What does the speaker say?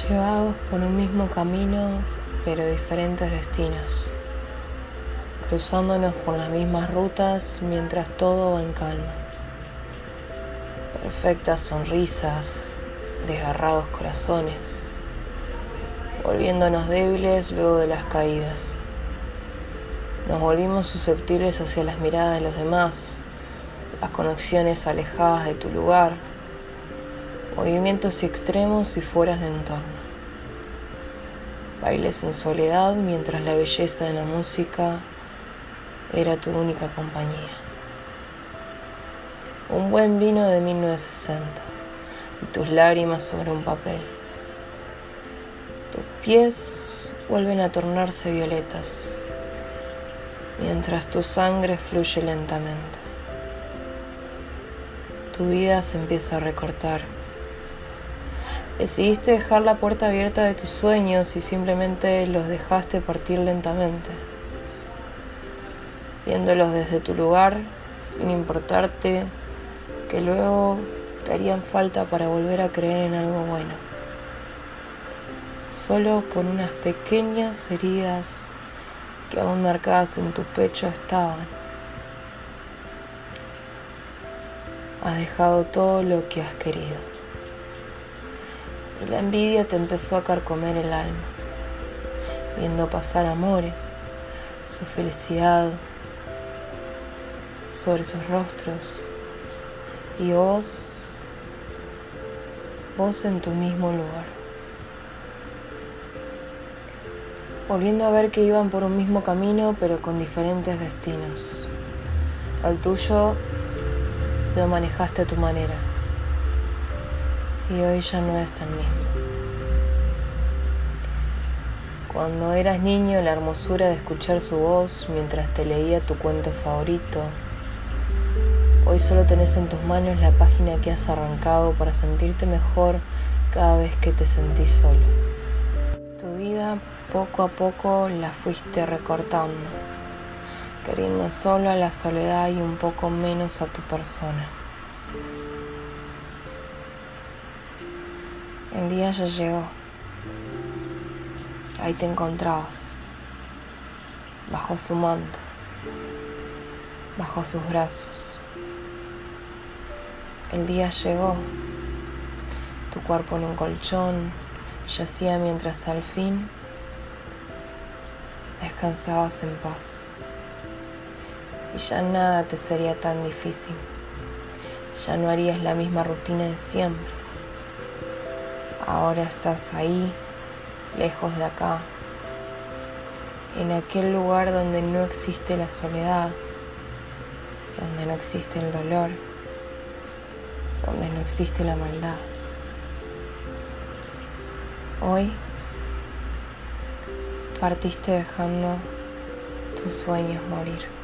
llevados por un mismo camino pero diferentes destinos, cruzándonos por las mismas rutas mientras todo va en calma. Perfectas sonrisas, desgarrados corazones, volviéndonos débiles luego de las caídas. Nos volvimos susceptibles hacia las miradas de los demás, las conexiones alejadas de tu lugar, movimientos extremos y fueras de entorno. Bailes en soledad mientras la belleza de la música era tu única compañía. Un buen vino de 1960 y tus lágrimas sobre un papel. Tus pies vuelven a tornarse violetas mientras tu sangre fluye lentamente. Tu vida se empieza a recortar Decidiste dejar la puerta abierta de tus sueños y simplemente los dejaste partir lentamente, viéndolos desde tu lugar sin importarte que luego te harían falta para volver a creer en algo bueno. Solo por unas pequeñas heridas que aún marcadas en tu pecho estaban. Has dejado todo lo que has querido y la envidia te empezó a carcomer el alma, viendo pasar amores, su felicidad sobre sus rostros y vos, vos en tu mismo lugar. Volviendo a ver que iban por un mismo camino pero con diferentes destinos. Al tuyo lo manejaste a tu manera y hoy ya no es el mismo. Cuando eras niño, la hermosura de escuchar su voz mientras te leía tu cuento favorito. Hoy solo tenés en tus manos la página que has arrancado para sentirte mejor cada vez que te sentís solo. Tu vida poco a poco la fuiste recortando, queriendo solo a la soledad y un poco menos a tu persona. El día ya llegó. Ahí te encontrabas, bajo su manto, bajo sus brazos. El día llegó, tu cuerpo en un colchón yacía mientras al fin descansabas en paz. Y ya nada te sería tan difícil, ya no harías la misma rutina de siempre Ahora estás ahí, lejos de acá, en aquel lugar donde no existe la soledad, donde no existe el dolor, donde no existe la maldad. Hoy partiste dejando tus sueños morir.